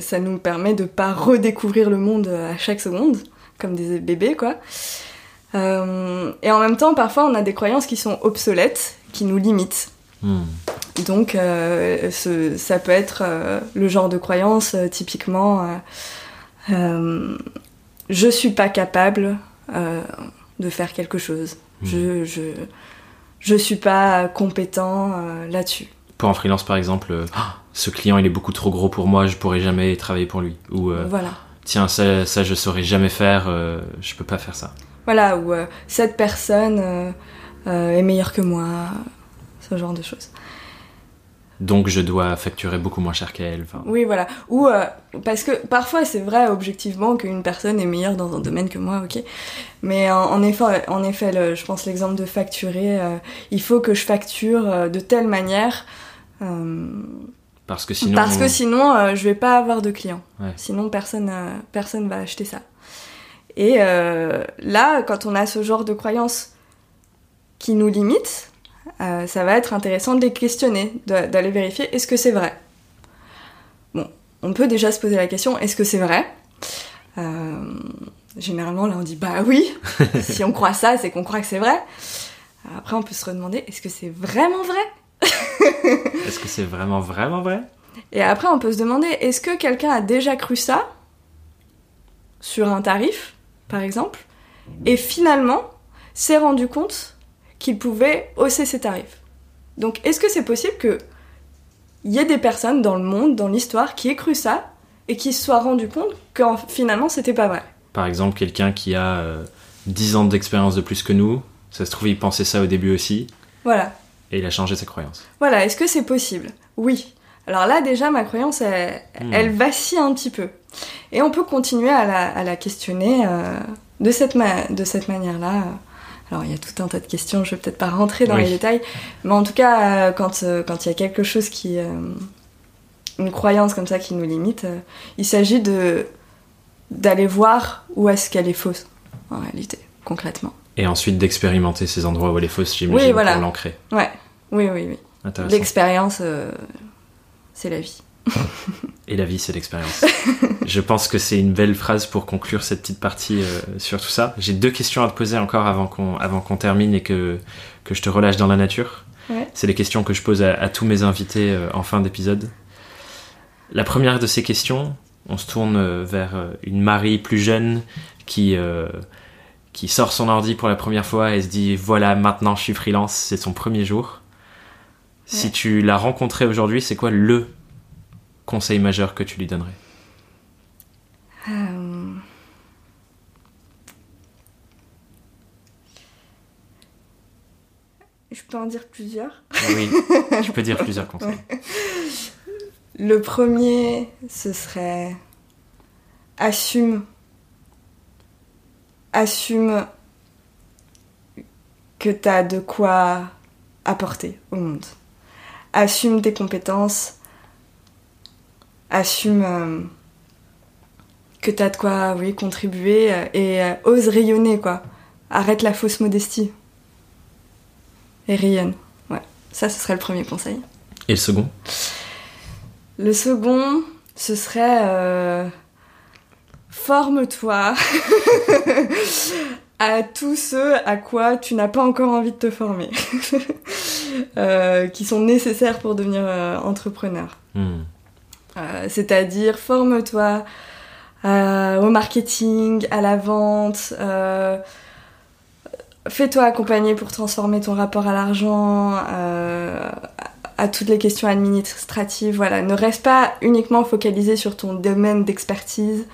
ça nous permet de pas redécouvrir le monde euh, à chaque seconde, comme des bébés, quoi. Euh, et en même temps, parfois, on a des croyances qui sont obsolètes, qui nous limitent. Hmm. Donc, euh, ce- ça peut être euh, le genre de croyance, typiquement, je suis pas capable de faire quelque chose. Mhm. Je, je, je suis pas compétent là-dessus. Pour un freelance, par exemple, ce client, il est beaucoup trop gros pour moi, je pourrais jamais travailler pour lui. Ou, euh, Voilà. tiens, ça, ça, je saurais jamais faire, euh, je peux pas faire ça. Voilà, ou euh, cette personne euh, est meilleure que moi, ce genre de choses. Donc, je dois facturer beaucoup moins cher qu'elle. Oui, voilà. Ou parce que parfois c'est vrai objectivement qu'une personne est meilleure dans un domaine que moi, ok. Mais en, en effet, en effet, le- je pense l'exemple de facturer, il faut que je facture de telle manière Parce que sinon. parce que sinon euh, je vais pas avoir de clients. Ouais. Sinon personne euh, personne va acheter ça. Et euh, là, quand on a ce genre de croyances qui nous limitent, euh, ça va être intéressant de les questionner, d'aller vérifier est-ce que c'est vrai? Bon, on peut déjà se poser la question est-ce que c'est vrai? Euh, Généralement, là, on dit bah oui. si on croit ça, c'est qu'on croit que c'est vrai. Après, on peut se redemander est-ce que c'est vraiment vrai? Est-ce que c'est vraiment, vraiment vrai? Et après, on peut se demander est-ce que quelqu'un a déjà cru ça sur un tarif, par exemple, et finalement s'est rendu compte qu'il pouvait hausser ses tarifs. Donc, est-ce que c'est possible que il y ait des personnes dans le monde, dans l'histoire, qui aient cru ça et qui se soient rendu compte que en- finalement c'était pas vrai? Par exemple, quelqu'un qui a euh, 10 ans d'expérience de plus que nous, ça se trouve, il pensait ça au début aussi, Voilà. Et il a changé sa croyance. Voilà, est-ce que c'est possible? Oui. Alors là, déjà, ma croyance, elle, Hmm. elle vacille un petit peu. Et on peut continuer à la, à la questionner euh, de cette, ma- de cette manière-là, euh, Alors il y a tout un tas de questions, je vais peut-être pas rentrer dans les détails, mais en tout cas, quand quand il y a quelque chose qui une croyance comme ça qui nous limite, il s'agit de d'aller voir où est-ce qu'elle est fausse en réalité, concrètement. Et ensuite d'expérimenter ces endroits où elle est fausse, j'imagine, pour l'ancrer. Ouais, oui, oui, oui. L'expérience, euh, c'est la vie. Et la vie, c'est l'expérience. je pense que c'est une belle phrase pour conclure cette petite partie euh, sur tout ça. J'ai deux questions à te poser encore avant qu'on avant qu'on termine et que, que je te relâche dans la nature. C'est les questions que je pose à, tous mes invités euh, en fin d'épisode. La première de ces questions, on se tourne vers une Marie plus jeune qui, qui sort son ordi pour la première fois et se dit voilà, maintenant je suis freelance, c'est son premier jour. Si tu l'as rencontré aujourd'hui, c'est quoi le conseil majeur que tu lui donnerais? Euh, Je peux en dire plusieurs? Ah oui, tu peux dire plusieurs conseils. Le premier, ce serait assume. Assume que tu as de quoi apporter au monde assume tes compétences, assume euh, que tu as de quoi oui, contribuer euh, et euh, ose rayonner quoi. Arrête la fausse modestie. Et rayonne. Ouais, ça ce serait le premier conseil. Et le second? Le second, ce serait forme-toi à tous ceux à quoi tu n'as pas encore envie de te former. Euh, qui sont nécessaires pour devenir euh, entrepreneur. Hmm. Euh, c'est-à-dire, forme-toi au marketing, à la vente, fais-toi accompagner pour transformer ton rapport à l'argent, à toutes les questions administratives. Voilà, ne reste pas uniquement focalisé sur ton domaine d'expertise.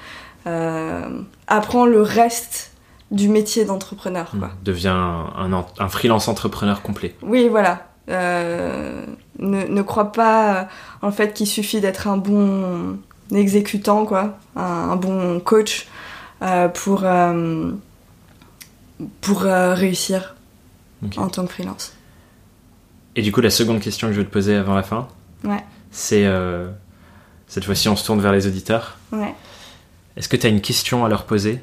apprends le reste du métier d'entrepreneur. Hmm. Deviens un, un, un, freelance entrepreneur complet. Oui, voilà. Euh, ne, ne, crois pas en fait qu'il suffit d'être un bon exécutant, quoi, un, bon coach euh, pour, euh, pour réussir en tant que freelance. Et du coup, la seconde question que je vais te poser avant la fin, ouais. c'est cette fois-ci, on se tourne vers les auditeurs. Ouais. Est-ce que tu as une question à leur poser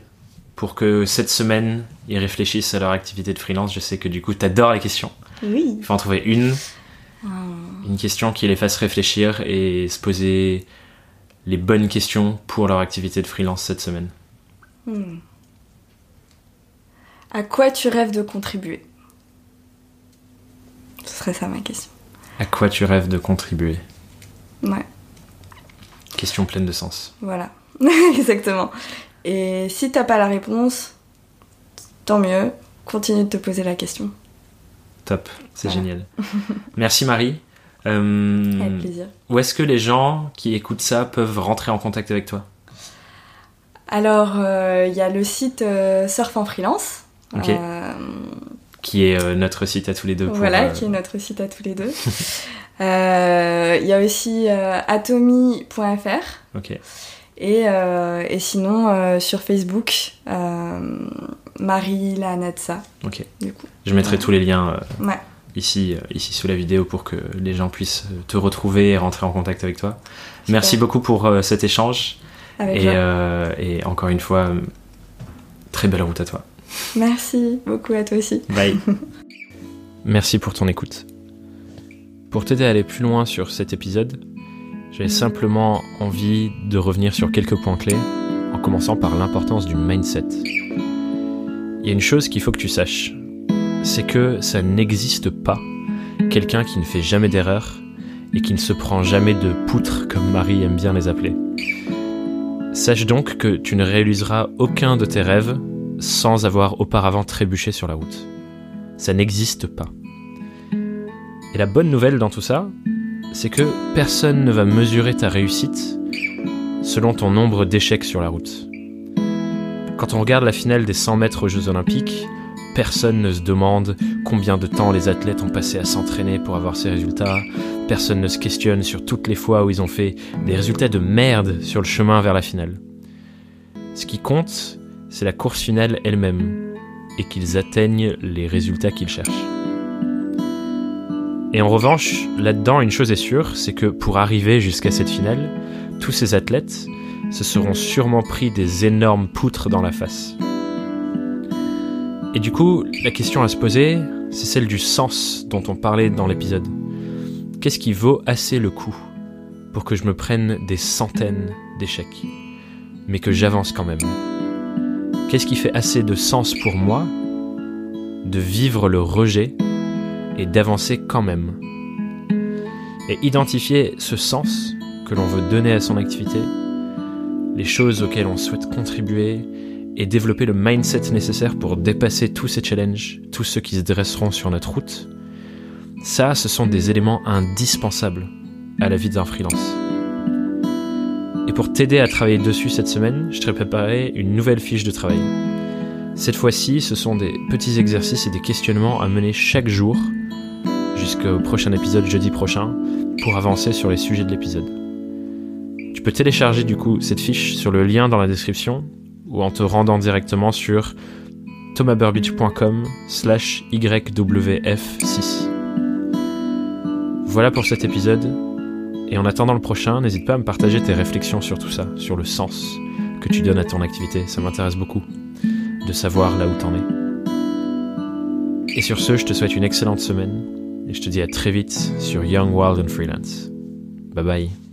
pour que cette semaine, ils réfléchissent à leur activité de freelance Je sais que du coup, tu adores les questions. Oui. Il faut en trouver une. Ah. Une question qui les fasse réfléchir et se poser les bonnes questions pour leur activité de freelance cette semaine. Hmm. À quoi tu rêves de contribuer? Ce serait ça ma question. À quoi tu rêves de contribuer? Ouais. Question pleine de sens. Voilà, exactement. Et si t'as pas la réponse, tant mieux, continue de te poser la question. Top, c'est génial. Merci Marie. Euh, avec plaisir. Où est-ce que les gens qui écoutent ça peuvent rentrer en contact avec toi? Alors, il euh, y a le site euh, Surf en Freelance. Qui est notre site à tous les deux. voilà, qui est notre site à tous les deux. Il y a aussi atomy.fr. Ok. Et, et sinon, sur Facebook, Marie Lanatsa. Ok. Du coup. Je mettrai tous les liens euh, ici, euh, ici sous la vidéo pour que les gens puissent euh, te retrouver et rentrer en contact avec toi. Merci beaucoup pour cet échange. et, et, encore une fois, très belle route à toi. Merci beaucoup à toi aussi. Bye. Merci pour ton écoute. Pour t'aider à aller plus loin sur cet épisode, j'avais simplement envie de revenir sur quelques points clés, en commençant par l'importance du mindset. Il y a une chose qu'il faut que tu saches, c'est que ça n'existe pas quelqu'un qui ne fait jamais d'erreur et qui ne se prend jamais de poutres comme Marie aime bien les appeler. Sache donc que tu ne réaliseras aucun de tes rêves sans avoir auparavant trébuché sur la route. Ça n'existe pas. Et la bonne nouvelle dans tout ça, c'est que personne ne va mesurer ta réussite selon ton nombre d'échecs sur la route. Quand on regarde la finale des 100 mètres aux Jeux Olympiques, personne ne se demande combien de temps les athlètes ont passé à s'entraîner pour avoir ces résultats. Personne ne se questionne sur toutes les fois où ils ont fait des résultats de merde sur le chemin vers la finale. Ce qui compte, c'est la course finale elle-même. et qu'ils atteignent les résultats qu'ils cherchent. Et en revanche, là-dedans, une chose est sûre, c'est que pour arriver jusqu'à cette finale, tous ces athlètes se seront sûrement pris des énormes poutres dans la face. Et du coup, la question à se poser, c'est celle du sens dont on parlait dans l'épisode. Qu'est-ce qui vaut assez le coup pour que je me prenne des centaines d'échecs, mais que j'avance quand même? Qu'est-ce qui fait assez de sens pour moi de vivre le rejet et d'avancer quand même Et identifier ce sens que l'on veut donner à son activité, les choses auxquelles on souhaite contribuer, et développer le mindset nécessaire pour dépasser tous ces challenges, tous ceux qui se dresseront sur notre route, ça, ce sont des éléments indispensables à la vie d'un freelance. Et pour t'aider à travailler dessus cette semaine, je t'ai préparé une nouvelle fiche de travail. Cette fois-ci, ce sont des petits exercices et des questionnements à mener chaque jour jusqu'au prochain épisode jeudi prochain pour avancer sur les sujets de l'épisode. Tu peux télécharger du coup cette fiche sur le lien dans la description ou en te rendant directement sur thomasburbidge.com slash YWF6. Voilà pour cet épisode, et en attendant le prochain, n'hésite pas à me partager tes réflexions sur tout ça, sur le sens que tu donnes à ton activité, ça m'intéresse beaucoup de savoir là où t'en es. Et sur ce, je te souhaite une excellente semaine, et je te dis à très vite sur Young Wild and Freelance. Bye bye.